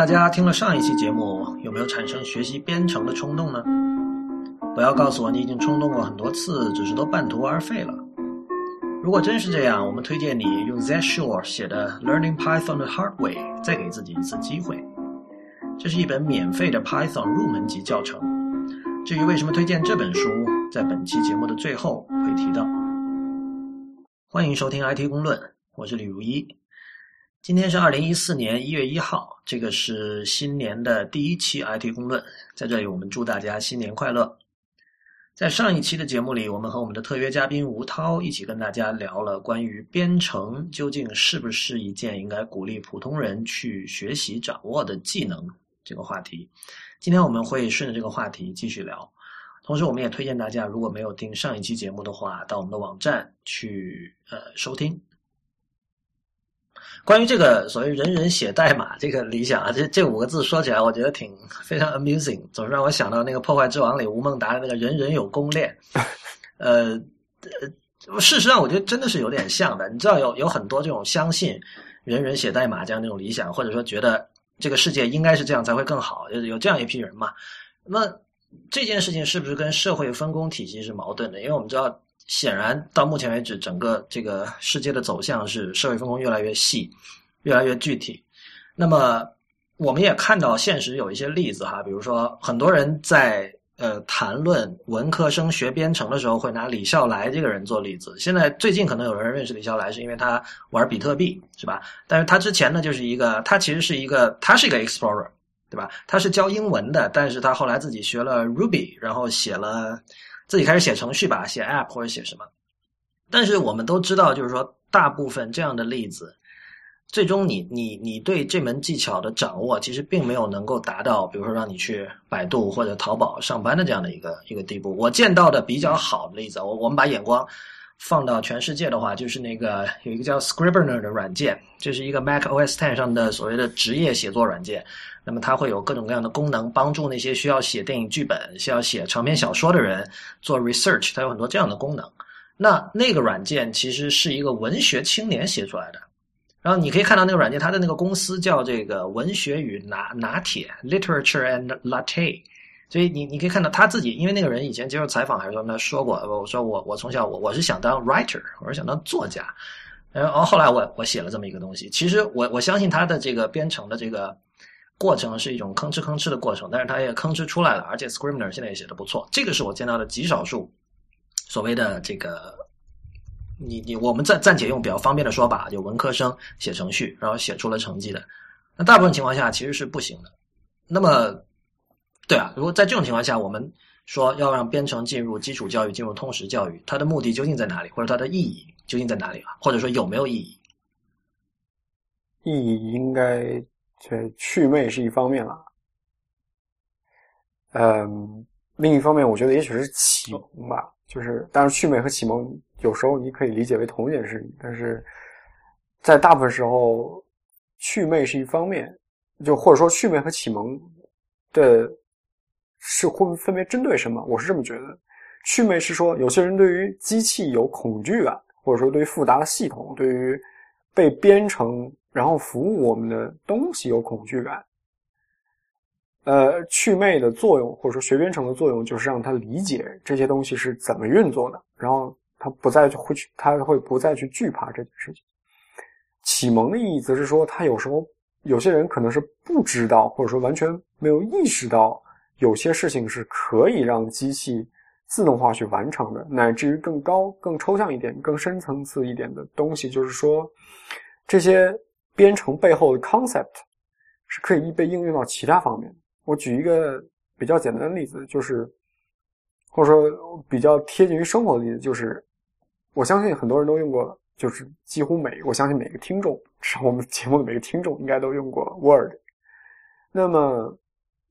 大家听了上一期节目，有没有产生学习编程的冲动呢？不要告诉我你已经冲动过很多次，只是都半途而废了。如果真是这样，我们推荐你用 Z Shore 写的《Learning Python the Hard Way》，再给自己一次机会。这是一本免费的 Python 入门级教程。至于为什么推荐这本书，在本期节目的最后会提到。欢迎收听 IT 公论，我是李如一。今天是二零一四年一月一号，这个是新年的第一期 IT 公论，在这里我们祝大家新年快乐。在上一期的节目里，我们和我们的特约嘉宾吴涛一起跟大家聊了关于编程究竟是不是一件应该鼓励普通人去学习掌握的技能这个话题。今天我们会顺着这个话题继续聊，同时我们也推荐大家如果没有听上一期节目的话，到我们的网站去呃收听。关于这个所谓“人人写代码”这个理想啊，这这五个字说起来，我觉得挺非常 amusing，总是让我想到那个《破坏之王》里吴孟达的那个人人有公链。呃，事实上，我觉得真的是有点像的。你知道，有有很多这种相信“人人写代码”这样那种理想，或者说觉得这个世界应该是这样才会更好，有有这样一批人嘛？那这件事情是不是跟社会分工体系是矛盾的？因为我们知道。显然，到目前为止，整个这个世界的走向是社会分工越来越细，越来越具体。那么，我们也看到现实有一些例子哈，比如说，很多人在呃谈论文科生学编程的时候，会拿李笑来这个人做例子。现在最近可能有人认识李笑来，是因为他玩比特币，是吧？但是他之前呢，就是一个他其实是一个他是一个 explorer，对吧？他是教英文的，但是他后来自己学了 Ruby，然后写了。自己开始写程序吧，写 App 或者写什么。但是我们都知道，就是说，大部分这样的例子，最终你你你对这门技巧的掌握，其实并没有能够达到，比如说让你去百度或者淘宝上班的这样的一个一个地步。我见到的比较好的例子，我我们把眼光放到全世界的话，就是那个有一个叫 Scrivener 的软件，这是一个 Mac OS Ten 上的所谓的职业写作软件。那么它会有各种各样的功能，帮助那些需要写电影剧本、需要写长篇小说的人做 research。它有很多这样的功能。那那个软件其实是一个文学青年写出来的。然后你可以看到那个软件，它的那个公司叫这个文学与拿拿铁 （Literature and Latte）。所以你你可以看到他自己，因为那个人以前接受采访还是说他说过，我说我我从小我我是想当 writer，我是想当作家。然后后来我我写了这么一个东西。其实我我相信他的这个编程的这个。过程是一种吭哧吭哧的过程，但是它也吭哧出来了，而且 Scrivener 现在也写的不错。这个是我见到的极少数所谓的这个，你你我们暂暂且用比较方便的说法，有文科生写程序，然后写出了成绩的。那大部分情况下其实是不行的。那么，对啊，如果在这种情况下，我们说要让编程进入基础教育、进入通识教育，它的目的究竟在哪里，或者它的意义究竟在哪里啊？或者说有没有意义？意义应该。这趣味是一方面了，嗯，另一方面，我觉得也许是启蒙吧。就是，当然，趣味和启蒙有时候你可以理解为同一件事情，但是在大部分时候，趣味是一方面，就或者说趣味和启蒙的是会分别针对什么？我是这么觉得，趣味是说有些人对于机器有恐惧感，或者说对于复杂的系统，对于被编程。然后服务我们的东西有恐惧感，呃，去魅的作用或者说学编程的作用就是让他理解这些东西是怎么运作的，然后他不再会去，他会不再去惧怕这件事情。启蒙的意义则是说，他有时候有些人可能是不知道或者说完全没有意识到有些事情是可以让机器自动化去完成的，乃至于更高、更抽象一点、更深层次一点的东西，就是说这些。编程背后的 concept 是可以被应用到其他方面。我举一个比较简单的例子，就是或者说比较贴近于生活的例子，就是我相信很多人都用过，就是几乎每我相信每个听众，是我们节目的每个听众应该都用过 Word。那么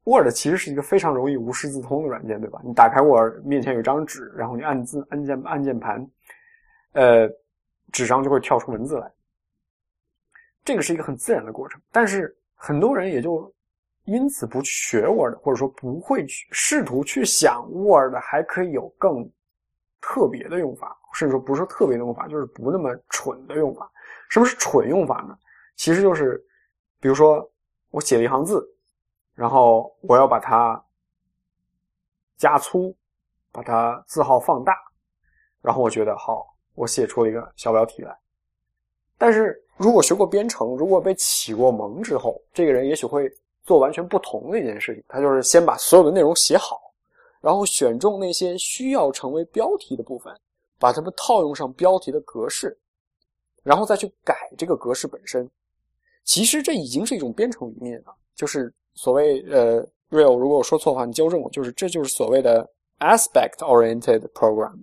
Word 其实是一个非常容易无师自通的软件，对吧？你打开 Word，面前有一张纸，然后你按字按键按键盘，呃，纸上就会跳出文字来。这个是一个很自然的过程，但是很多人也就因此不去学 Word，或者说不会去试图去想 Word 还可以有更特别的用法，甚至说不是特别的用法，就是不那么蠢的用法。什么是蠢用法呢？其实就是，比如说我写了一行字，然后我要把它加粗，把它字号放大，然后我觉得好，我写出了一个小标题来。但是如果学过编程，如果被启过蒙之后，这个人也许会做完全不同的一件事情，他就是先把所有的内容写好，然后选中那些需要成为标题的部分，把它们套用上标题的格式，然后再去改这个格式本身。其实这已经是一种编程理念了，就是所谓呃，real，如果我说错的话，你纠正我。就是这就是所谓的 aspect-oriented program，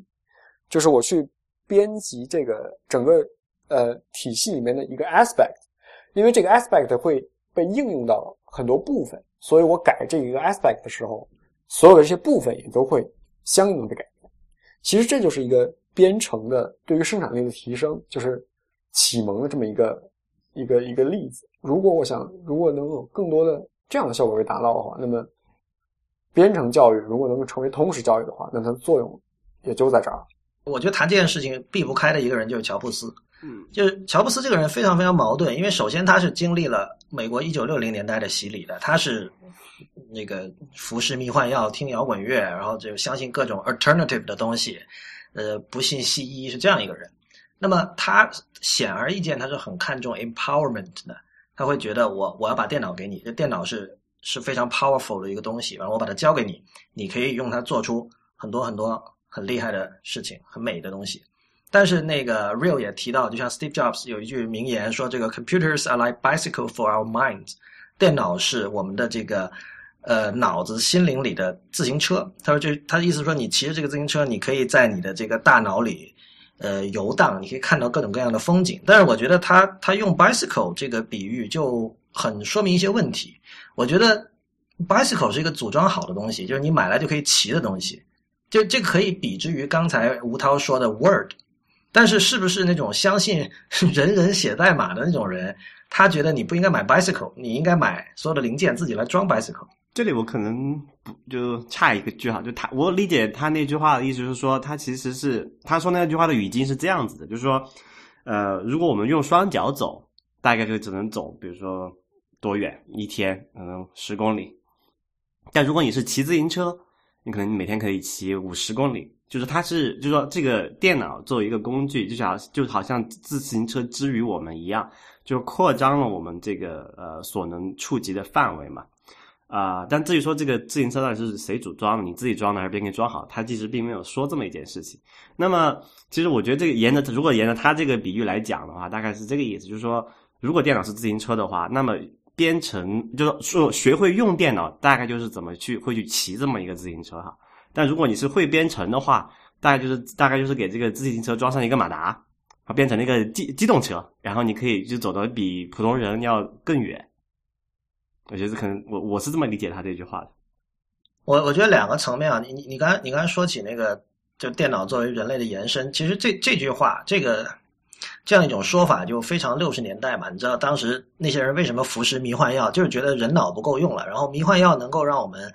就是我去编辑这个整个呃体系里面的一个 aspect，因为这个 aspect 会被应用到很多部分，所以我改这一个 aspect 的时候，所有的这些部分也都会相应的改变。其实这就是一个编程的对于生产力的提升，就是启蒙的这么一个。一个一个例子，如果我想，如果能有更多的这样的效果被达到的话，那么编程教育如果能够成为通识教育的话，那它的作用也就在这儿。我觉得谈这件事情避不开的一个人就是乔布斯，嗯，就是乔布斯这个人非常非常矛盾，因为首先他是经历了美国一九六零年代的洗礼的，他是那个服食迷幻药、听摇滚乐，然后就相信各种 alternative 的东西，呃，不信西医是这样一个人。那么他显而易见，他是很看重 empowerment 的。他会觉得我我要把电脑给你，这电脑是是非常 powerful 的一个东西，然后我把它交给你，你可以用它做出很多很多很厉害的事情，很美的东西。但是那个 Real 也提到，就像 Steve Jobs 有一句名言说：“这个 computers are like bicycle for our minds。”电脑是我们的这个呃脑子心灵里的自行车。他说，就他的意思说，你骑着这个自行车，你可以在你的这个大脑里。呃，游荡你可以看到各种各样的风景，但是我觉得他他用 bicycle 这个比喻就很说明一些问题。我觉得 bicycle 是一个组装好的东西，就是你买来就可以骑的东西，就这可以比之于刚才吴涛说的 word。但是是不是那种相信 人人写代码的那种人，他觉得你不应该买 bicycle，你应该买所有的零件自己来装 bicycle。这里我可能不就差一个句哈，就他我理解他那句话的意思是说，他其实是他说那句话的语境是这样子的，就是说，呃，如果我们用双脚走，大概就只能走，比如说多远，一天可能十公里，但如果你是骑自行车，你可能每天可以骑五十公里，就是它是就是说这个电脑作为一个工具，就像就好像自行车之于我们一样，就扩张了我们这个呃所能触及的范围嘛。啊，但至于说这个自行车到底是谁组装的，你自己装的还是别人给你装好，他其实并没有说这么一件事情。那么，其实我觉得这个沿着如果沿着他这个比喻来讲的话，大概是这个意思，就是说，如果电脑是自行车的话，那么编程就是说学会用电脑，大概就是怎么去会去骑这么一个自行车哈。但如果你是会编程的话，大概就是大概就是给这个自行车装上一个马达，啊，变成那个机机动车，然后你可以就走得比普通人要更远。我觉得可能我我是这么理解他这句话的。我我觉得两个层面啊，你你你刚才你刚才说起那个，就电脑作为人类的延伸，其实这这句话，这个这样一种说法就非常六十年代嘛。你知道当时那些人为什么服食迷幻药，就是觉得人脑不够用了，然后迷幻药能够让我们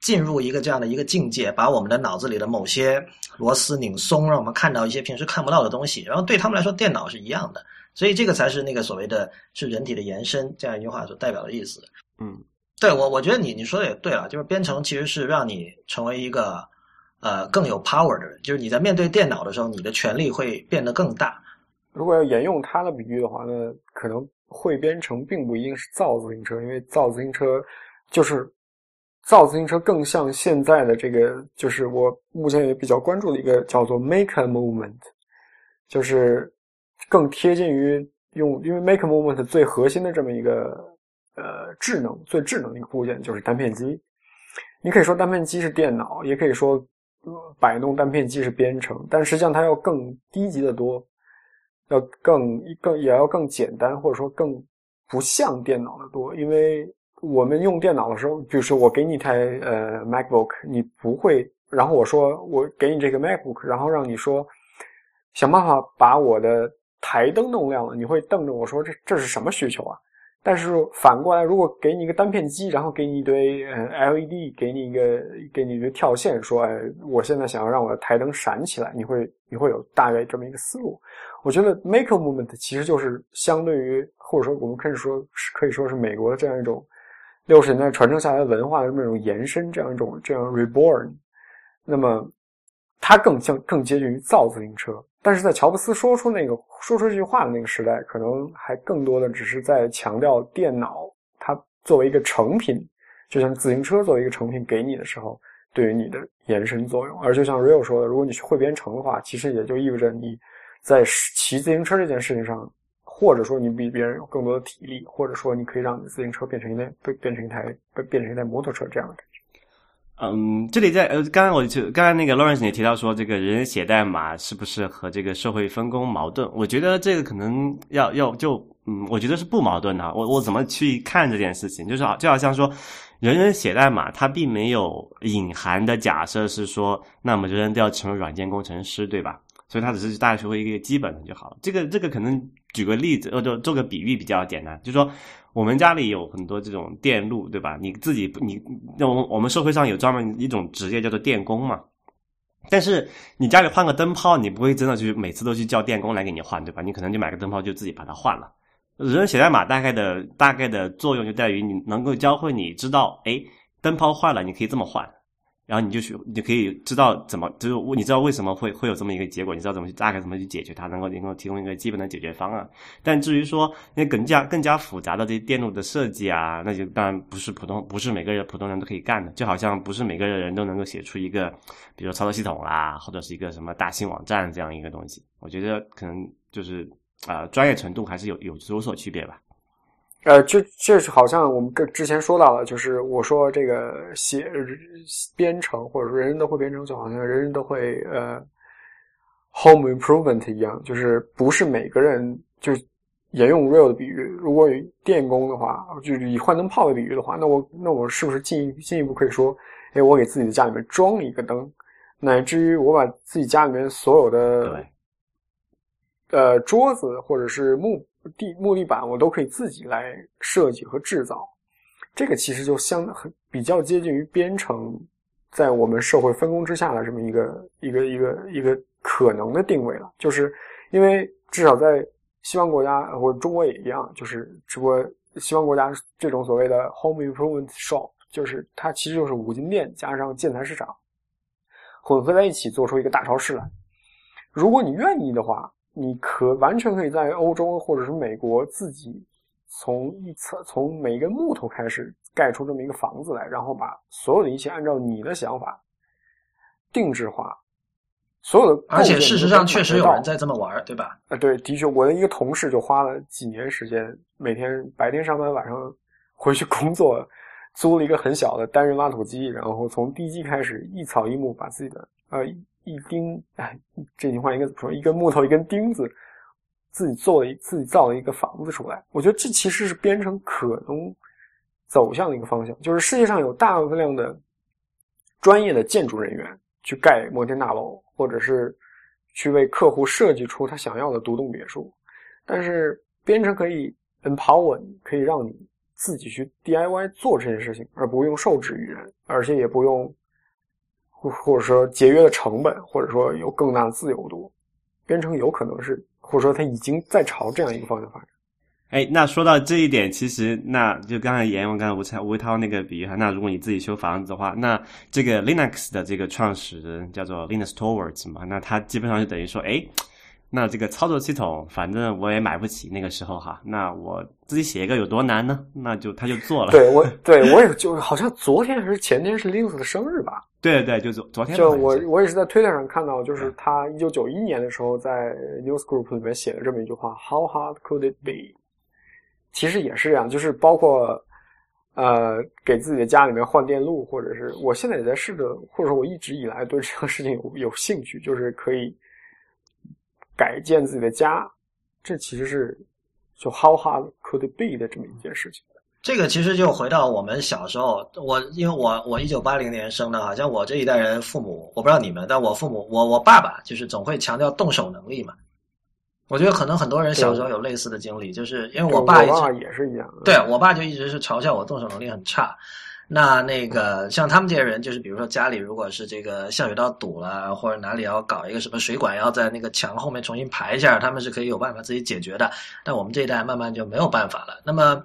进入一个这样的一个境界，把我们的脑子里的某些螺丝拧松，让我们看到一些平时看不到的东西。然后对他们来说，电脑是一样的。所以这个才是那个所谓的是人体的延伸这样一句话所代表的意思。嗯，对我我觉得你你说的也对了，就是编程其实是让你成为一个呃更有 power 的人，就是你在面对电脑的时候，你的权力会变得更大。如果要沿用他的比喻的话，那可能会编程并不一定是造自行车，因为造自行车就是造自行车更像现在的这个，就是我目前也比较关注的一个叫做 make a movement，就是。更贴近于用，因为 Make Movement 最核心的这么一个呃智能、最智能的一个部件就是单片机。你可以说单片机是电脑，也可以说摆弄单片机是编程，但实际上它要更低级的多，要更更也要更简单，或者说更不像电脑的多。因为我们用电脑的时候，比如说我给你一台呃 MacBook，你不会，然后我说我给你这个 MacBook，然后让你说想办法把我的台灯弄亮了，你会瞪着我说：“这这是什么需求啊？”但是反过来，如果给你一个单片机，然后给你一堆呃 LED，给你一个给你一个跳线，说哎，我现在想要让我的台灯闪起来，你会你会有大概这么一个思路。我觉得 Maker Movement 其实就是相对于或者说我们可以说可以说是美国的这样一种六十年代传承下来的文化的那种延伸，这样一种这样 reborn。那么它更像更接近于造自行车。但是在乔布斯说出那个说出这句话的那个时代，可能还更多的只是在强调电脑它作为一个成品，就像自行车作为一个成品给你的时候，对于你的延伸作用。而就像 Rio 说的，如果你去会编程的话，其实也就意味着你在骑自行车这件事情上，或者说你比别人有更多的体力，或者说你可以让你自行车变成一辆变变成一台变成一台摩托车这样的感觉。嗯，这里在呃，刚刚我就刚才那个 Lawrence 也提到说，这个人写代码是不是和这个社会分工矛盾？我觉得这个可能要要就嗯，我觉得是不矛盾的。我我怎么去看这件事情？就是好就好像说，人人写代码，它并没有隐含的假设是说，那么人人都要成为软件工程师，对吧？所以它只是大家学会一个基本的就好了。这个这个可能举个例子，呃，就做个比喻比较简单，就说。我们家里有很多这种电路，对吧？你自己你那我我们社会上有专门一种职业叫做电工嘛。但是你家里换个灯泡，你不会真的去每次都去叫电工来给你换，对吧？你可能就买个灯泡就自己把它换了。人写代码大概的大概的作用就在于你能够教会你知道，哎，灯泡坏了你可以这么换。然后你就去，你就可以知道怎么，就是你知道为什么会会有这么一个结果，你知道怎么去大概怎么去解决它，能够能够提供一个基本的解决方案。但至于说那更加更加复杂的这些电路的设计啊，那就当然不是普通不是每个人普通人都可以干的。就好像不是每个人都能够写出一个，比如操作系统啦，或者是一个什么大型网站这样一个东西。我觉得可能就是啊，专业程度还是有有有所区别吧。呃，就这是好像我们跟之前说到了，就是我说这个写编程或者说人人都会编程，就好像人人都会呃 home improvement 一样，就是不是每个人就沿用 real 的比喻，如果电工的话，就是以换灯泡的比喻的话，那我那我是不是进进一步可以说，哎，我给自己的家里面装了一个灯，乃至于我把自己家里面所有的呃桌子或者是木。地木地板我都可以自己来设计和制造，这个其实就相很比较接近于编程在我们社会分工之下的这么一个一个一个一个可能的定位了。就是因为至少在西方国家或者中国也一样，就是只不过西方国家这种所谓的 home improvement shop，就是它其实就是五金店加上建材市场混合在一起做出一个大超市来。如果你愿意的话。你可完全可以在欧洲或者是美国自己从一层从每一根木头开始盖出这么一个房子来，然后把所有的一切按照你的想法定制化，所有的而且事实上确实有人在这么玩，对吧？啊，对，的确，我的一个同事就花了几年时间，每天白天上班，晚上回去工作，租了一个很小的单人挖土机，然后从地基开始一草一木把自己的呃。一钉，哎，这句话应该怎么说？一根木头，一根钉子，自己做了一自己造了一个房子出来。我觉得这其实是编程可能走向的一个方向，就是世界上有大量的专业的建筑人员去盖摩天大楼，或者是去为客户设计出他想要的独栋别墅。但是编程可以 empower，可以让你自己去 DIY 做这件事情，而不用受制于人，而且也不用。或或者说节约的成本，或者说有更大的自由度，编程有可能是，或者说它已经在朝这样一个方向发展。哎，那说到这一点，其实那就刚才言，我刚才吴才吴涛那个比喻哈，那如果你自己修房子的话，那这个 Linux 的这个创始人叫做 Linus Torvalds 嘛，那他基本上就等于说，哎。那这个操作系统，反正我也买不起。那个时候哈，那我自己写一个有多难呢？那就他就做了。对我，对我也就好像昨天还是前天是 Linux 的生日吧？对对，就昨昨天。就我我也是在推特上看到，就是他一九九一年的时候在 Newsgroup 里面写了这么一句话：How hard could it be？其实也是这样，就是包括呃，给自己的家里面换电路，或者是我现在也在试着，或者说我一直以来对这个事情有有兴趣，就是可以。改建自己的家，这其实是就 how hard could it be 的这么一件事情。这个其实就回到我们小时候，我因为我我一九八零年生的，好像我这一代人父母，我不知道你们，但我父母，我我爸爸就是总会强调动手能力嘛。我觉得可能很多人小时候有类似的经历，就是因为我爸一直爸也是一样。对我爸就一直是嘲笑我动手能力很差。那那个像他们这些人，就是比如说家里如果是这个下水道堵了，或者哪里要搞一个什么水管要在那个墙后面重新排一下，他们是可以有办法自己解决的。但我们这一代慢慢就没有办法了。那么，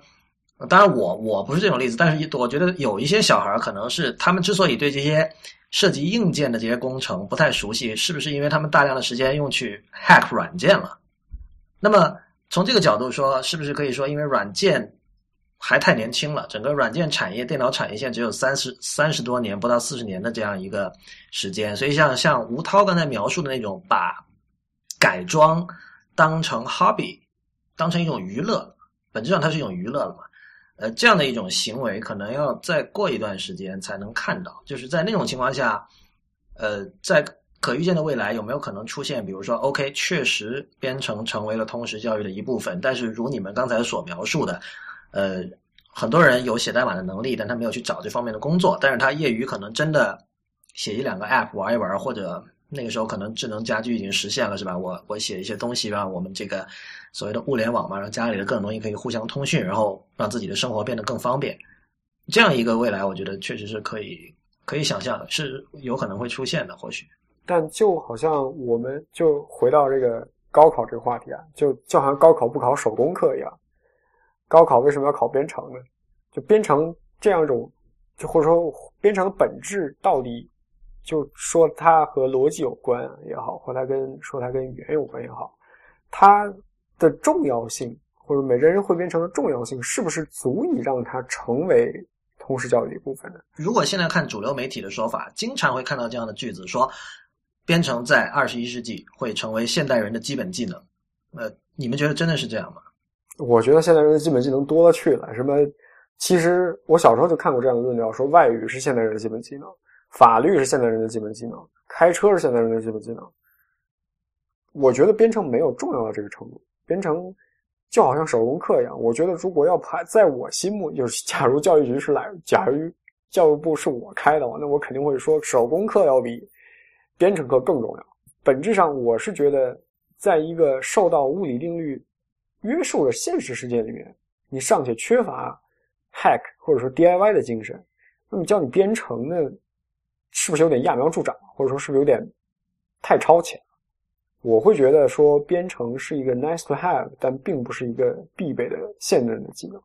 当然我我不是这种例子，但是我觉得有一些小孩可能是他们之所以对这些涉及硬件的这些工程不太熟悉，是不是因为他们大量的时间用去 hack 软件了？那么从这个角度说，是不是可以说，因为软件还太年轻了，整个软件产业、电脑产业线只有三十三十多年，不到四十年的这样一个时间，所以像像吴涛刚才描述的那种，把改装当成 hobby，当成一种娱乐，本质上它是一种娱乐了嘛。呃，这样的一种行为，可能要再过一段时间才能看到。就是在那种情况下，呃，在可预见的未来，有没有可能出现，比如说，OK，确实编程成为了通识教育的一部分，但是如你们刚才所描述的，呃，很多人有写代码的能力，但他没有去找这方面的工作，但是他业余可能真的写一两个 App 玩一玩，或者那个时候可能智能家居已经实现了，是吧？我我写一些东西，让我们这个所谓的物联网嘛，让家里的各种东西可以互相通讯，然后让自己的生活变得更方便。这样一个未来，我觉得确实是可以可以想象的，是有可能会出现的，或许。但就好像我们就回到这个高考这个话题啊，就就好像高考不考手工课一样，高考为什么要考编程呢？就编程这样一种，就或者说编程的本质到底，就说它和逻辑有关也好，或它跟说它跟语言有关也好，它的重要性或者每个人会编程的重要性，是不是足以让它成为通识教育的一部分呢？如果现在看主流媒体的说法，经常会看到这样的句子说。编程在二十一世纪会成为现代人的基本技能，呃，你们觉得真的是这样吗？我觉得现代人的基本技能多了去了。什么？其实我小时候就看过这样的论调，说外语是现代人的基本技能，法律是现代人的基本技能，开车是现代人的基本技能。我觉得编程没有重要到这个程度，编程就好像手工课一样。我觉得如果要排，在我心目，就是 假如教育局是来，假如教育部是我开的话，那我肯定会说手工课要比。编程课更重要。本质上，我是觉得，在一个受到物理定律约束的现实世界里面，你尚且缺乏 hack 或者说 DIY 的精神，那么教你编程呢，是不是有点揠苗助长，或者说是不是有点太超前？我会觉得说，编程是一个 nice to have，但并不是一个必备的现代人的技能。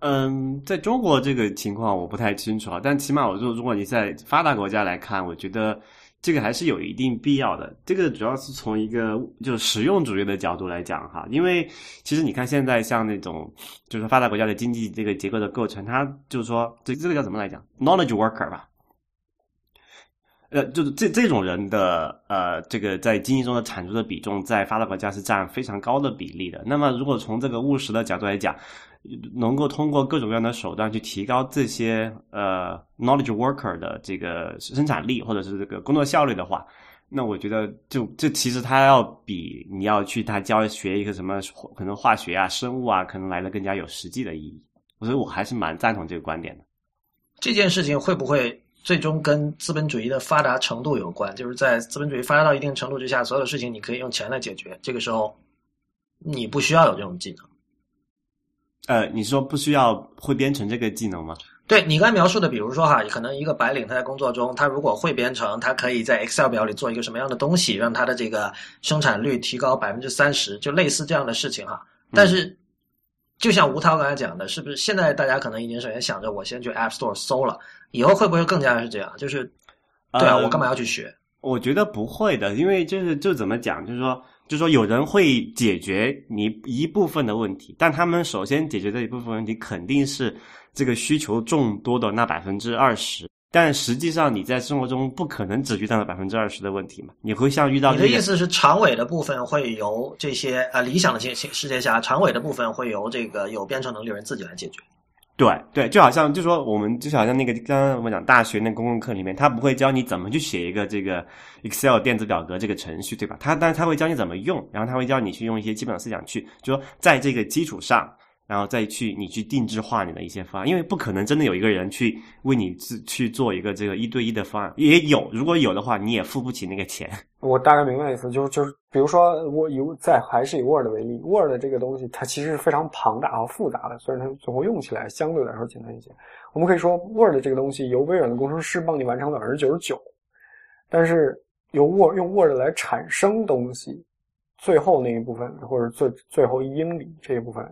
嗯，在中国这个情况我不太清楚啊，但起码我说，如果你在发达国家来看，我觉得。这个还是有一定必要的。这个主要是从一个就是实用主义的角度来讲哈，因为其实你看现在像那种就是发达国家的经济这个结构的构成，它就是说这这个叫怎么来讲，knowledge worker 吧。呃，就是这这种人的呃，这个在经济中的产出的比重，在发达国家是占非常高的比例的。那么，如果从这个务实的角度来讲，能够通过各种各样的手段去提高这些呃 knowledge worker 的这个生产力或者是这个工作效率的话，那我觉得就这其实它要比你要去他教学一个什么可能化学啊、生物啊，可能来的更加有实际的意义。所以我还是蛮赞同这个观点的。这件事情会不会？最终跟资本主义的发达程度有关，就是在资本主义发达到一定程度之下，所有的事情你可以用钱来解决。这个时候，你不需要有这种技能。呃，你说不需要会编程这个技能吗？对你刚才描述的，比如说哈，可能一个白领他在工作中，他如果会编程，他可以在 Excel 表里做一个什么样的东西，让他的这个生产率提高百分之三十，就类似这样的事情哈。但是，就像吴涛刚才讲的，是不是现在大家可能已经首先想着我先去 App Store 搜了。以后会不会更加是这样？就是，对啊，我干嘛要去学？我觉得不会的，因为就是就怎么讲，就是说，就是说，有人会解决你一部分的问题，但他们首先解决这一部分问题，肯定是这个需求众多的那百分之二十。但实际上，你在生活中不可能只遇到了百分之二十的问题嘛？你会像遇到你的意思是，长尾的部分会由这些啊理想的世世界下，长尾的部分会由这个有编程能力的人自己来解决。对对，就好像就说我们就好像那个刚刚我们讲大学那公共课里面，他不会教你怎么去写一个这个 Excel 电子表格这个程序，对吧？他但是他会教你怎么用，然后他会教你去用一些基本的思想去，就说在这个基础上，然后再去你去定制化你的一些方案，因为不可能真的有一个人去为你去去做一个这个一对一的方案，也有，如果有的话，你也付不起那个钱。我大概明白意思，就是就是，比如说我以在还是以 Word 为例，Word 这个东西它其实是非常庞大和复杂的，虽然它最后用起来相对来说简单一些。我们可以说 Word 这个东西由微软的工程师帮你完成了百分之九十九，但是由 Word 用 Word 来产生东西，最后那一部分或者最最后一英里这一部分，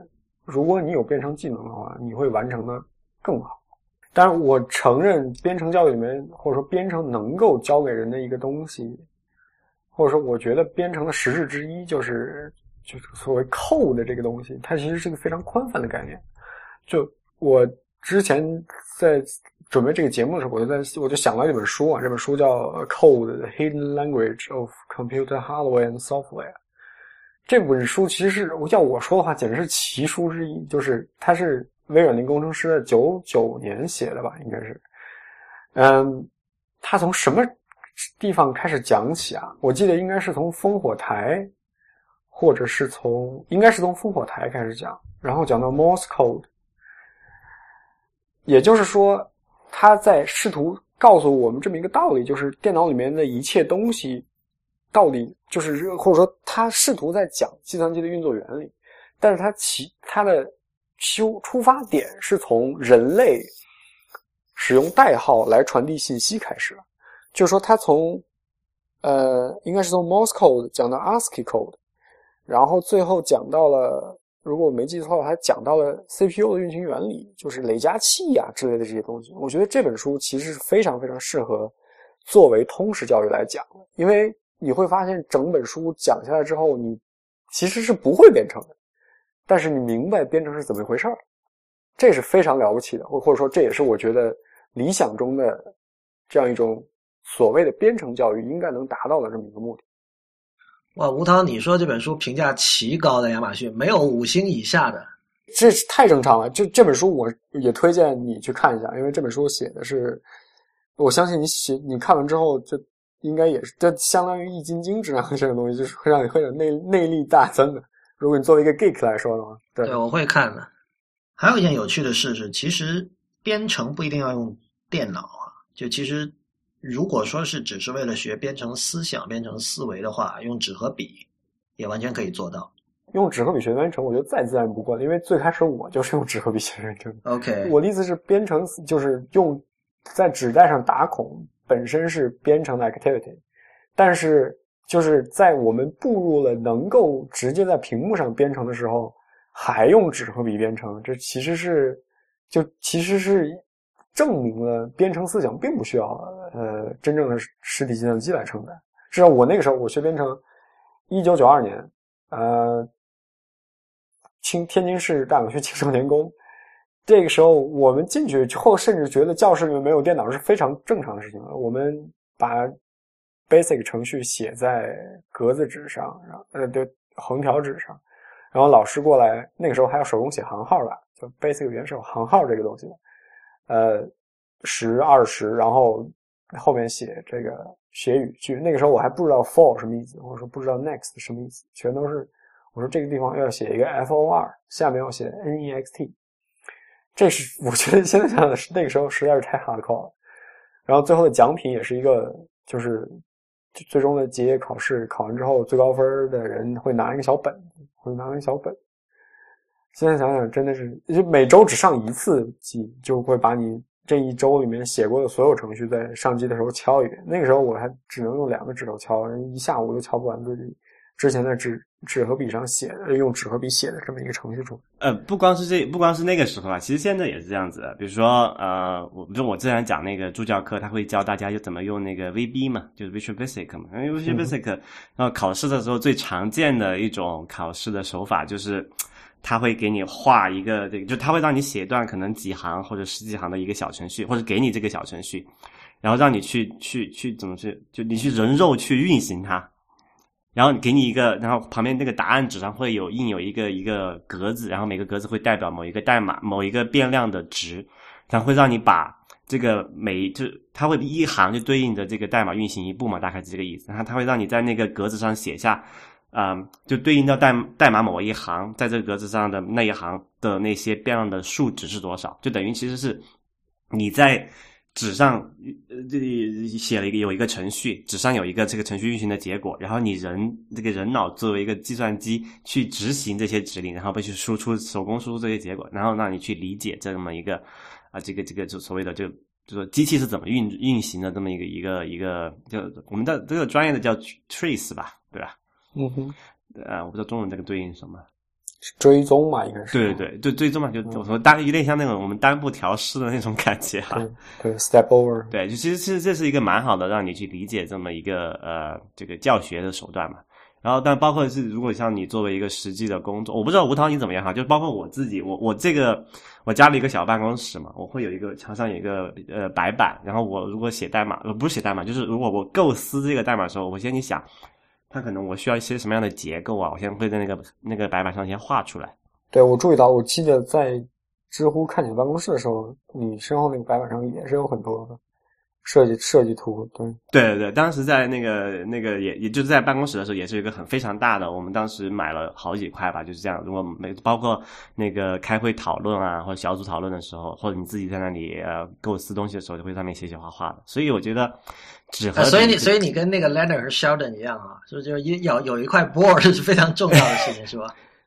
如果你有编程技能的话，你会完成的更好。但是，我承认编程教育里面或者说编程能够教给人的一个东西。或者说，我觉得编程的实质之一就是就是所谓 code 的这个东西，它其实是一个非常宽泛的概念。就我之前在准备这个节目的时候，我就在我就想到一本书啊，这本书叫《Code: The Hidden Language of Computer Hardware and Software》。这本书其实是要我说的话，简直是奇书之一。就是它是微软的工程师在九九年写的吧，应该是。嗯，他从什么？地方开始讲起啊，我记得应该是从烽火台，或者是从应该是从烽火台开始讲，然后讲到 Morse code，也就是说，他在试图告诉我们这么一个道理，就是电脑里面的一切东西，到底就是或者说他试图在讲计算机的运作原理，但是他其他的出出发点是从人类使用代号来传递信息开始的。就是说，他从，呃，应该是从 Morse code 讲到 ASCII code，然后最后讲到了，如果我没记错，还讲到了 CPU 的运行原理，就是累加器呀之类的这些东西。我觉得这本书其实是非常非常适合作为通识教育来讲的，因为你会发现整本书讲下来之后，你其实是不会编程的，但是你明白编程是怎么一回事儿，这是非常了不起的，或或者说这也是我觉得理想中的这样一种。所谓的编程教育应该能达到的这么一个目的。哇，吴涛，你说这本书评价奇高，的亚马逊没有五星以下的，这是太正常了。这这本书我也推荐你去看一下，因为这本书写的是，我相信你写你看完之后，就应该也是这相当于易筋经质量的 这种东西，就是会让你会有内内力大增的。如果你作为一个 geek 来说的话，对，我会看的。还有一件有趣的事是，其实编程不一定要用电脑啊，就其实。如果说是只是为了学编程思想、编程思维的话，用纸和笔也完全可以做到。用纸和笔学编程，我觉得再自然不过了。因为最开始我就是用纸和笔写编程。OK，我的意思是，编程就是用在纸带上打孔，本身是编程的 activity。但是就是在我们步入了能够直接在屏幕上编程的时候，还用纸和笔编程，这其实是就其实是。证明了编程思想并不需要呃真正的实体计算机来承担。至少我那个时候我学编程，一九九二年，呃，清天津市大港区青少年宫，这个时候我们进去之后，甚至觉得教室里面没有电脑是非常正常的事情。我们把 basic 程序写在格子纸上，然后呃对横条纸上，然后老师过来，那个时候还要手工写行号的，就 basic 原始行号这个东西。呃，十二十，然后后面写这个写语句。那个时候我还不知道 for 什么意思，或者说不知道 next 什么意思，全都是我说这个地方要写一个 for，下面要写 next。这是 我觉得现在想想那个时候实在是太 hardcore 了。然后最后的奖品也是一个，就是最终的结业考试考完之后最高分的人会拿一个小本，会拿一个小本。现在想想，真的是就每周只上一次机，就会把你这一周里面写过的所有程序在上机的时候敲一遍。那个时候我还只能用两个指头敲，一下午都敲不完自己之前在纸纸和笔上写的，用纸和笔写的这么一个程序出。呃，不光是这，不光是那个时候啊，其实现在也是这样子的。比如说，呃，我就我之前讲那个助教课，他会教大家就怎么用那个 VB 嘛，就是 Visual Basic 嘛。因为 Visual Basic，然后考试的时候最常见的一种考试的手法就是。他会给你画一个这个，就他会让你写一段可能几行或者十几行的一个小程序，或者给你这个小程序，然后让你去去去怎么去，就你去人肉去运行它，然后给你一个，然后旁边那个答案纸上会有印有一个一个格子，然后每个格子会代表某一个代码、某一个变量的值，然后会让你把这个每就它会一行就对应着这个代码运行一步嘛，大概是这个意思。然后它会让你在那个格子上写下。啊、就对应到代代码某一行，在这个格子上的那一行的那些变量的数值是多少，就等于其实是你在纸上呃这里写了一个有一个程序，纸上有一个这个程序运行的结果，然后你人这个人脑作为一个计算机去执行这些指令，然后被去输出手工输出这些结果，然后让你去理解这么一个啊、这个这个就所谓的就就说机器是怎么运运行的这么一个一个一个就我们的这个专业的叫 trace 吧，对吧？嗯哼，呃，我不知道中文这个对应什么。追踪嘛，应该是。对对对，就追踪嘛，就我说单有点像那种我们单步调试的那种感觉哈。对对，step over。对，就其实其实这是一个蛮好的让你去理解这么一个呃这个教学的手段嘛。然后，但包括是如果像你作为一个实际的工作，我不知道吴涛你怎么样哈，就包括我自己，我我这个我家里一个小办公室嘛，我会有一个墙上有一个呃白板，然后我如果写代码，呃不是写代码，就是如果我构思这个代码的时候，我先去想，它可能我需要一些什么样的结构啊，我先会在那个那个白板上先画出来。对，我注意到，我记得在知乎看你的办公室的时候，你身后那个白板上也是有很多的设计设计图。对，对对对，当时在那个那个也也就是在办公室的时候，也是一个很非常大的，我们当时买了好几块吧，就是这样。如果每包括那个开会讨论啊，或者小组讨论的时候，或者你自己在那里呃构思东西的时候，就会上面写写画画的。所以我觉得纸和啊、所以你所以你跟那个 Leonard 和 Sheldon 一样啊，是不是就是有有一块 board 是非常重要的事情，是吧？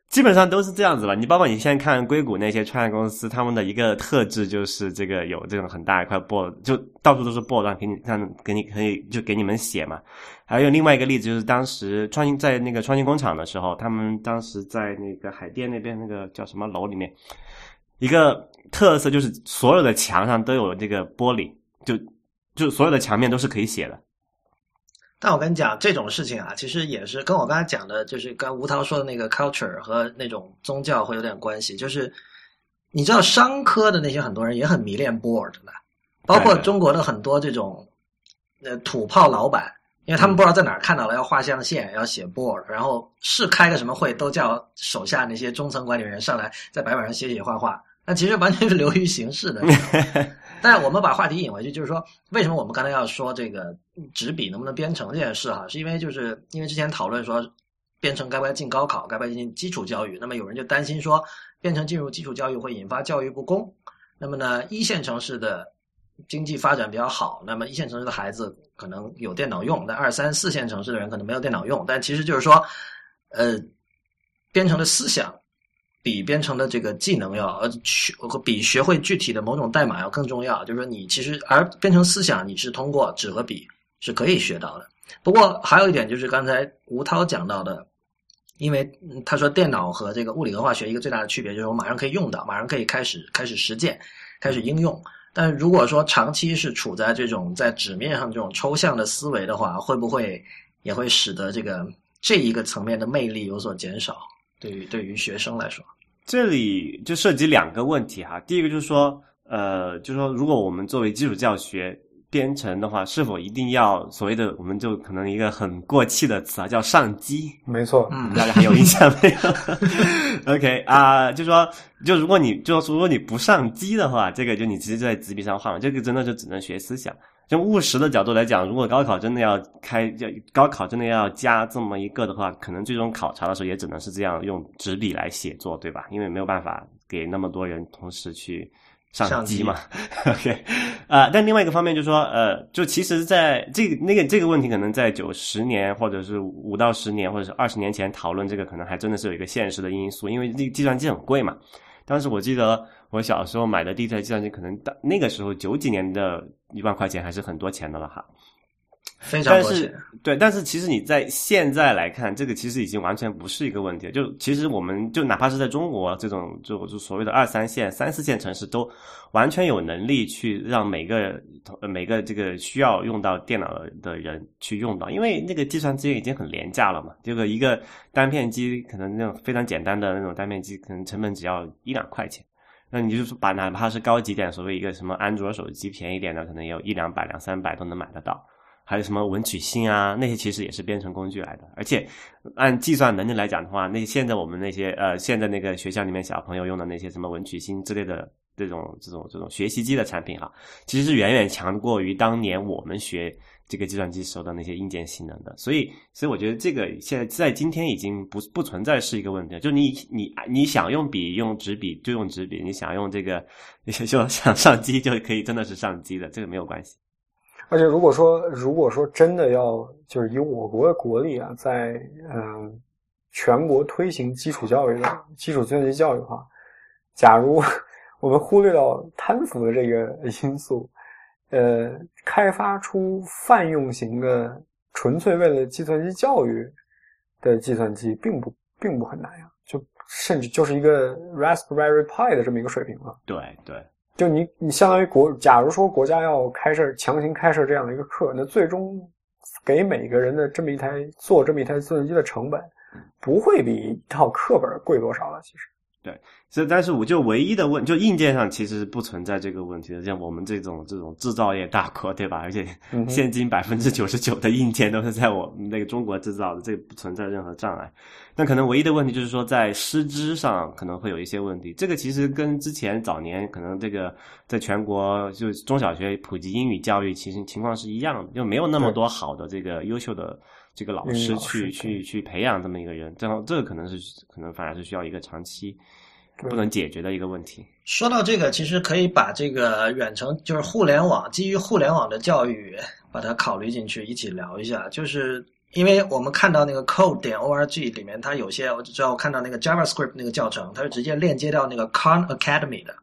基本上都是这样子吧。你包括你现在看硅谷那些创业公司，他们的一个特质就是这个有这种很大一块布就到处都是 board，让给你让给你可以就给你们写嘛。还有另外一个例子就是当时创新在那个创新工厂的时候，他们当时在那个海淀那边那个叫什么楼里面，一个特色就是所有的墙上都有这个玻璃，就就所有的墙面都是可以写的。但我跟你讲，这种事情啊，其实也是跟我刚才讲的，就是跟吴涛说的那个 culture 和那种宗教会有点关系。就是你知道，商科的那些很多人也很迷恋 board 的，包括中国的很多这种呃土炮老板，因为他们不知道在哪儿看到了要画象限，要写 board，然后是开个什么会都叫手下那些中层管理人上来在白板上写写画画，那其实完全是流于形式的。但我们把话题引回去，就是说，为什么我们刚才要说这个纸笔能不能编程这件事哈？是因为就是因为之前讨论说，编程该不该进高考，该不该进基础教育？那么有人就担心说，编程进入基础教育会引发教育不公。那么呢，一线城市的经济发展比较好，那么一线城市的孩子可能有电脑用，但二三四线城市的人可能没有电脑用。但其实就是说，呃，编程的思想。比编程的这个技能要呃学比学会具体的某种代码要更重要。就是说，你其实而编程思想你是通过纸和笔是可以学到的。不过还有一点就是刚才吴涛讲到的，因为他说电脑和这个物理和化学一个最大的区别就是我马上可以用到，马上可以开始开始实践，开始应用。但如果说长期是处在这种在纸面上这种抽象的思维的话，会不会也会使得这个这一个层面的魅力有所减少？对于对于学生来说。这里就涉及两个问题哈，第一个就是说，呃，就是说，如果我们作为基础教学编程的话，是否一定要所谓的，我们就可能一个很过气的词啊，叫上机，没错，嗯大家还有印象没有？OK 啊、就说，就如果你就如果你不上机的话，这个就你直接就在纸笔上画嘛，这个真的就只能学思想。从务实的角度来讲，如果高考真的要开，要高考真的要加这么一个的话，可能最终考察的时候也只能是这样用纸笔来写作，对吧？因为没有办法给那么多人同时去上机嘛。OK，啊、呃，但另外一个方面就是说，呃，就其实在这个那个这个问题，可能在九十年或者是五到十年或者是二十年前讨论这个，可能还真的是有一个现实的因素，因为这计算机很贵嘛。当时我记得我小时候买的第一台计算机，可能到那个时候九几年的一万块钱还是很多钱的了哈。非常多钱，对，但是其实你在现在来看，这个其实已经完全不是一个问题。就其实我们就哪怕是在中国这种就就所谓的二三线、三四线城市，都完全有能力去让每个每个这个需要用到电脑的人去用到，因为那个计算资源已经很廉价了嘛。这个一个单片机可能那种非常简单的那种单片机，可能成本只要一两块钱。那你就是把哪怕是高级点，所谓一个什么安卓手机便宜点的，可能也有一两百、两三百都能买得到。还有什么文曲星啊，那些其实也是编程工具来的。而且按计算能力来讲的话，那现在我们那些呃，现在那个学校里面小朋友用的那些什么文曲星之类的这种这种这种学习机的产品哈，其实是远远强过于当年我们学这个计算机时候的那些硬件性能的。所以，所以我觉得这个现在在今天已经不不存在是一个问题，就你你你想用笔用纸笔就用纸笔，你想用这个就想上机就可以，真的是上机的，这个没有关系。而且如果说如果说真的要就是以我国的国力啊，在嗯全国推行基础教育的基础计算机教育的话，假如 我们忽略到贪腐的这个因素，呃，开发出泛用型的纯粹为了计算机教育的计算机，并不并不很难呀，就甚至就是一个 Raspberry Pi 的这么一个水平了。对对。就你，你相当于国，假如说国家要开设强行开设这样的一个课，那最终给每个人的这么一台做这么一台计算机的成本，不会比一套课本贵多少了。其实，对，所以但是我就唯一的问，就硬件上其实是不存在这个问题的。像我们这种这种制造业大国，对吧？而且现今百分之九十九的硬件都是在我们那个中国制造的，这个不存在任何障碍。那可能唯一的问题就是说，在师资上可能会有一些问题。这个其实跟之前早年可能这个在全国就中小学普及英语教育，其实情况是一样的，就没有那么多好的这个优秀的这个老师去去去培养这么一个人。这样这个可能是可能反而是需要一个长期不能解决的一个问题。说到这个，其实可以把这个远程就是互联网基于互联网的教育把它考虑进去，一起聊一下，就是。因为我们看到那个 code 点 org 里面，它有些我只知道，我看到那个 JavaScript 那个教程，它是直接链接到那个 Khan Academy 的。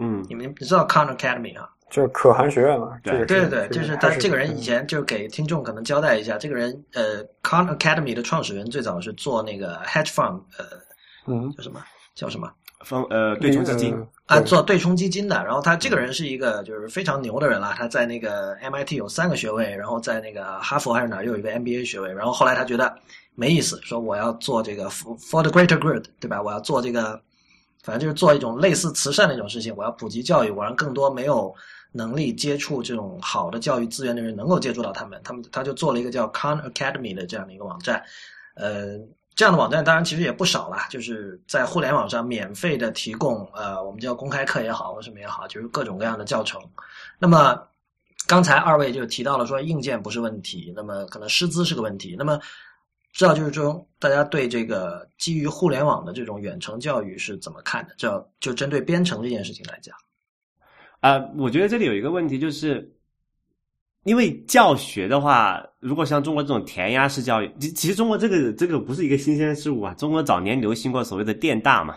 嗯，你们你知道 Khan Academy 啊？就是可汗学院嘛。对对对，就是他这个人以前就是给听众可能交代一下，这个人呃，Khan Academy 的创始人最早是做那个 hedge fund，呃，嗯，叫什么？叫什么？方呃对冲基金啊，做对冲基金的。然后他这个人是一个就是非常牛的人了。他在那个 MIT 有三个学位，然后在那个哈佛还是哪又有一个 MBA 学位。然后后来他觉得没意思，说我要做这个 for the greater good，对吧？我要做这个，反正就是做一种类似慈善的一种事情。我要普及教育，我让更多没有能力接触这种好的教育资源的人能够接触到他们。他们他就做了一个叫 Khan Academy 的这样的一个网站，呃。这样的网站当然其实也不少啦，就是在互联网上免费的提供，呃，我们叫公开课也好或什么也好，就是各种各样的教程。那么刚才二位就提到了说硬件不是问题，那么可能师资是个问题。那么知道就是说大家对这个基于互联网的这种远程教育是怎么看的？这就针对编程这件事情来讲，啊，我觉得这里有一个问题就是。因为教学的话，如果像中国这种填鸭式教育，其其实中国这个这个不是一个新鲜事物啊。中国早年流行过所谓的电大嘛，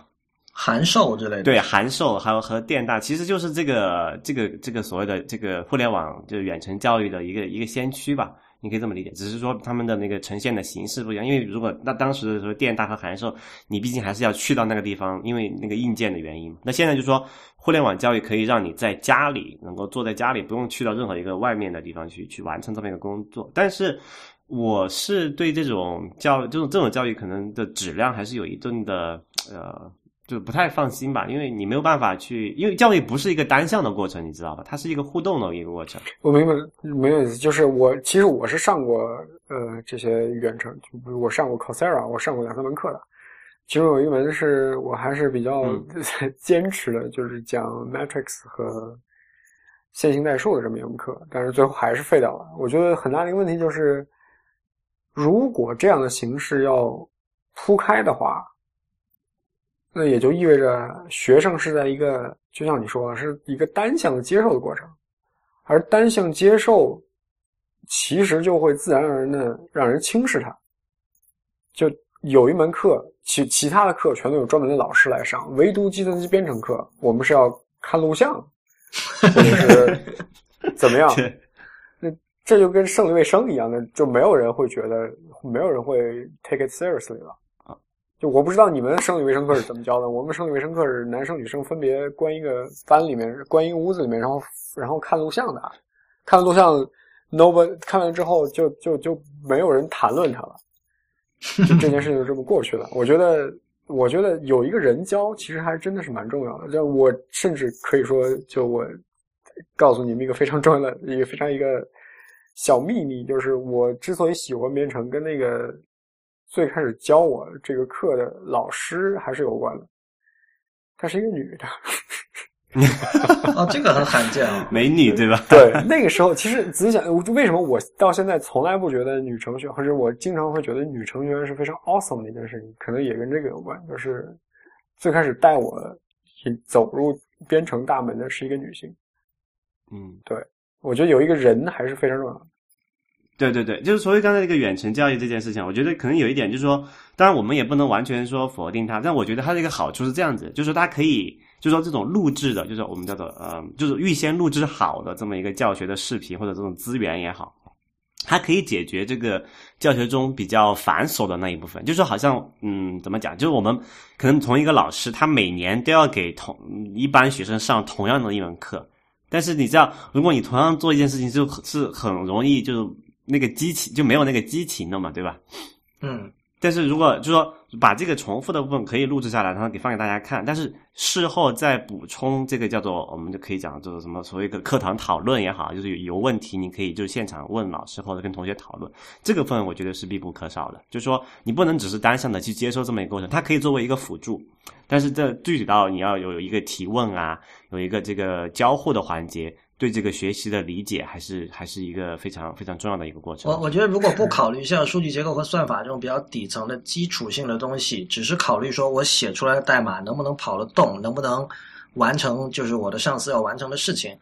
函授之类的。对，函授还有和电大，其实就是这个这个这个所谓的这个互联网就是远程教育的一个一个先驱吧。你可以这么理解，只是说他们的那个呈现的形式不一样。因为如果那当时的时候电大和函授，你毕竟还是要去到那个地方，因为那个硬件的原因。那现在就说互联网教育可以让你在家里能够坐在家里，不用去到任何一个外面的地方去去完成这么一个工作。但是我是对这种教这种这种教育可能的质量还是有一定的呃。就不太放心吧，因为你没有办法去，因为教育不是一个单向的过程，你知道吧？它是一个互动的一个过程。我明白，没有意思。就是我其实我是上过呃这些远程，就我上过 Coursera，我上过两三门课的。其中有一门是我还是比较 坚持的，就是讲 Matrix 和线性代数的这么一门课，但是最后还是废掉了。我觉得很大的一个问题就是，如果这样的形式要铺开的话。那也就意味着学生是在一个，就像你说的，是一个单向的接受的过程，而单向接受，其实就会自然而然的让人轻视它。就有一门课，其其他的课全都有专门的老师来上，唯独计算机编程课，我们是要看录像，或者是 怎么样？那这就跟胜利卫生一样的，就没有人会觉得，没有人会 take it seriously 了。就我不知道你们生理卫生课是怎么教的，我们生理卫生课是男生女生分别关一个班里面，关一个屋子里面，然后然后看录像的，看录像，nobody 看完之后就就就没有人谈论它了，就这件事情就这么过去了。我觉得，我觉得有一个人教，其实还真的是蛮重要的。就我甚至可以说，就我告诉你们一个非常重要的一个非常一个小秘密，就是我之所以喜欢编程，跟那个。最开始教我这个课的老师还是有关的，她是一个女的，哦，这个很罕见啊。美女对吧？对，那个时候其实仔细想，为什么我到现在从来不觉得女程序员，或者我经常会觉得女程序员是非常 awesome 的一件事情，可能也跟这个有关。就是最开始带我走入编程大门的是一个女性。嗯，对，我觉得有一个人还是非常重要的。对对对，就是所以刚才那个远程教育这件事情，我觉得可能有一点就是说，当然我们也不能完全说否定它，但我觉得它的一个好处是这样子，就是它可以，就是说这种录制的，就是我们叫做呃，就是预先录制好的这么一个教学的视频或者这种资源也好，它可以解决这个教学中比较繁琐的那一部分，就是好像嗯，怎么讲，就是我们可能同一个老师，他每年都要给同一班学生上同样的一门课，但是你知道，如果你同样做一件事情，就是很容易就是。那个激情就没有那个激情了嘛，对吧？嗯。但是如果就说把这个重复的部分可以录制下来，然后给放给大家看，但是事后再补充这个叫做我们就可以讲就是什么所谓的课堂讨论也好，就是有问题你可以就现场问老师或者跟同学讨论，这个部分我觉得是必不可少的。就是说你不能只是单向的去接收这么一个过程，它可以作为一个辅助，但是这具体到你要有一个提问啊，有一个这个交互的环节。对这个学习的理解，还是还是一个非常非常重要的一个过程。我我觉得，如果不考虑像数据结构和算法这种比较底层的基础性的东西，只是考虑说我写出来的代码能不能跑得动，能不能完成就是我的上司要完成的事情，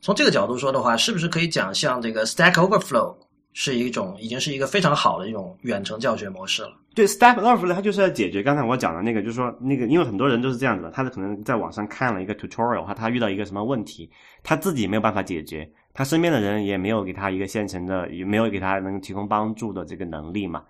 从这个角度说的话，是不是可以讲像这个 Stack Overflow？是一种已经是一个非常好的一种远程教学模式了。对，Step Overflow 它就是要解决刚才我讲的那个，就是说那个，因为很多人都是这样子的，他可能在网上看了一个 tutorial，他他遇到一个什么问题，他自己没有办法解决，他身边的人也没有给他一个现成的，也没有给他能提供帮助的这个能力嘛。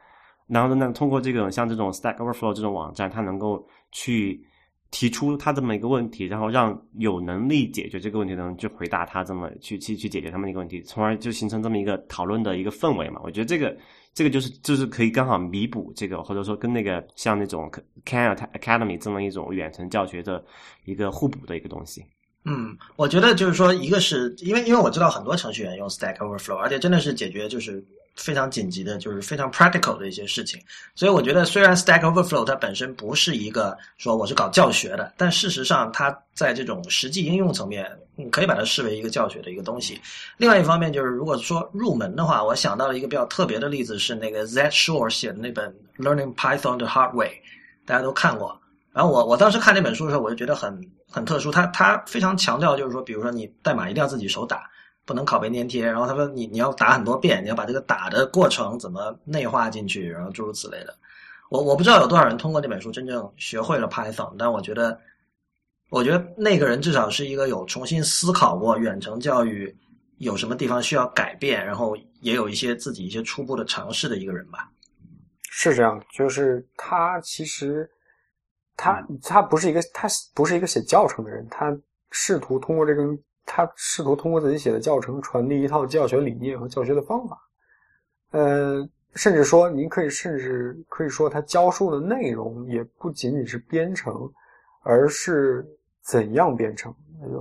然后呢，通过这种像这种 Stack Overflow 这种网站，他能够去。提出他这么一个问题，然后让有能力解决这个问题的人去回答他，这么去去去解决他们一个问题，从而就形成这么一个讨论的一个氛围嘛。我觉得这个这个就是就是可以刚好弥补这个，或者说跟那个像那种 Can Academy 这么一种远程教学的一个互补的一个东西。嗯，我觉得就是说，一个是因为因为我知道很多程序员用 Stack Overflow，而且真的是解决就是。非常紧急的，就是非常 practical 的一些事情，所以我觉得，虽然 Stack Overflow 它本身不是一个说我是搞教学的，但事实上它在这种实际应用层面，你可以把它视为一个教学的一个东西。另外一方面，就是如果说入门的话，我想到了一个比较特别的例子，是那个 Z Shore 写的那本 Learning Python the Hard Way，大家都看过。然后我我当时看那本书的时候，我就觉得很很特殊，他他非常强调，就是说，比如说你代码一定要自己手打。不能拷贝粘贴，然后他说你你要打很多遍，你要把这个打的过程怎么内化进去，然后诸如此类的。我我不知道有多少人通过那本书真正学会了 Python，但我觉得，我觉得那个人至少是一个有重新思考过远程教育有什么地方需要改变，然后也有一些自己一些初步的尝试的一个人吧。是这样，就是他其实他他不是一个他不是一个写教程的人，他试图通过这个。他试图通过自己写的教程传递一套教学理念和教学的方法，呃，甚至说，您可以甚至可以说，他教书的内容也不仅仅是编程，而是怎样编程，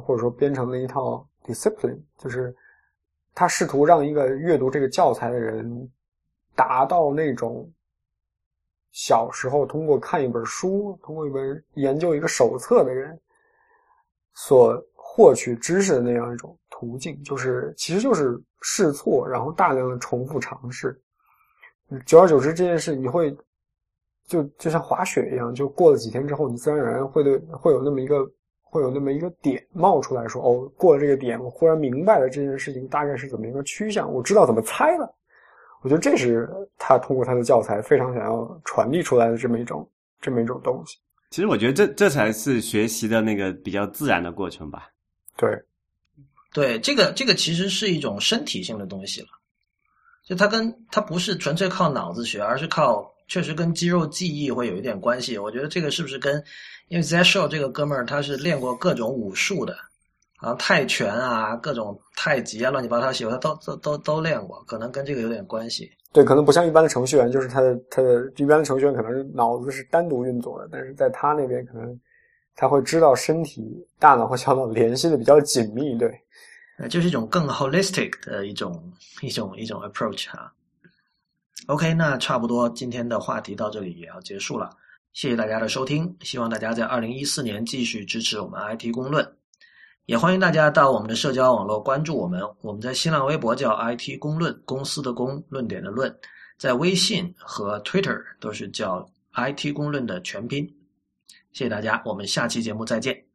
或者说编程的一套 discipline，就是他试图让一个阅读这个教材的人达到那种小时候通过看一本书、通过一本研究一个手册的人所。获取知识的那样一种途径，就是其实就是试错，然后大量的重复尝试。久而久之，这件事你会就就像滑雪一样，就过了几天之后，你自然而然会对会有那么一个会有那么一个点冒出来说：“哦，过了这个点，我忽然明白了这件事情大概是怎么一个趋向，我知道怎么猜了。”我觉得这是他通过他的教材非常想要传递出来的这么一种这么一种东西。其实我觉得这这才是学习的那个比较自然的过程吧。对，对，这个这个其实是一种身体性的东西了，就它跟它不是纯粹靠脑子学，而是靠确实跟肌肉记忆会有一点关系。我觉得这个是不是跟，因为 Z Show 这个哥们儿他是练过各种武术的，啊，泰拳啊，各种太极啊，乱七八糟，喜欢都都都都练过，可能跟这个有点关系。对，可能不像一般的程序员，就是他的他的一般的程序员可能脑子是单独运作的，但是在他那边可能。他会知道身体大脑和小脑联系的比较紧密对那这是一种更 holistic 的一种一种一种 approach 哈。Ok 那差不多今天的话题到这里也要结束了谢谢大家的收听希望大家在二零一四年继续支持我们 it 公论。也欢迎大家到我们的社交网络关注我们我们在新浪微博叫 it 公论公司的公论点的论在微信和 twitter 都是叫 it 公论的全拼谢谢大家我们下期节目再见。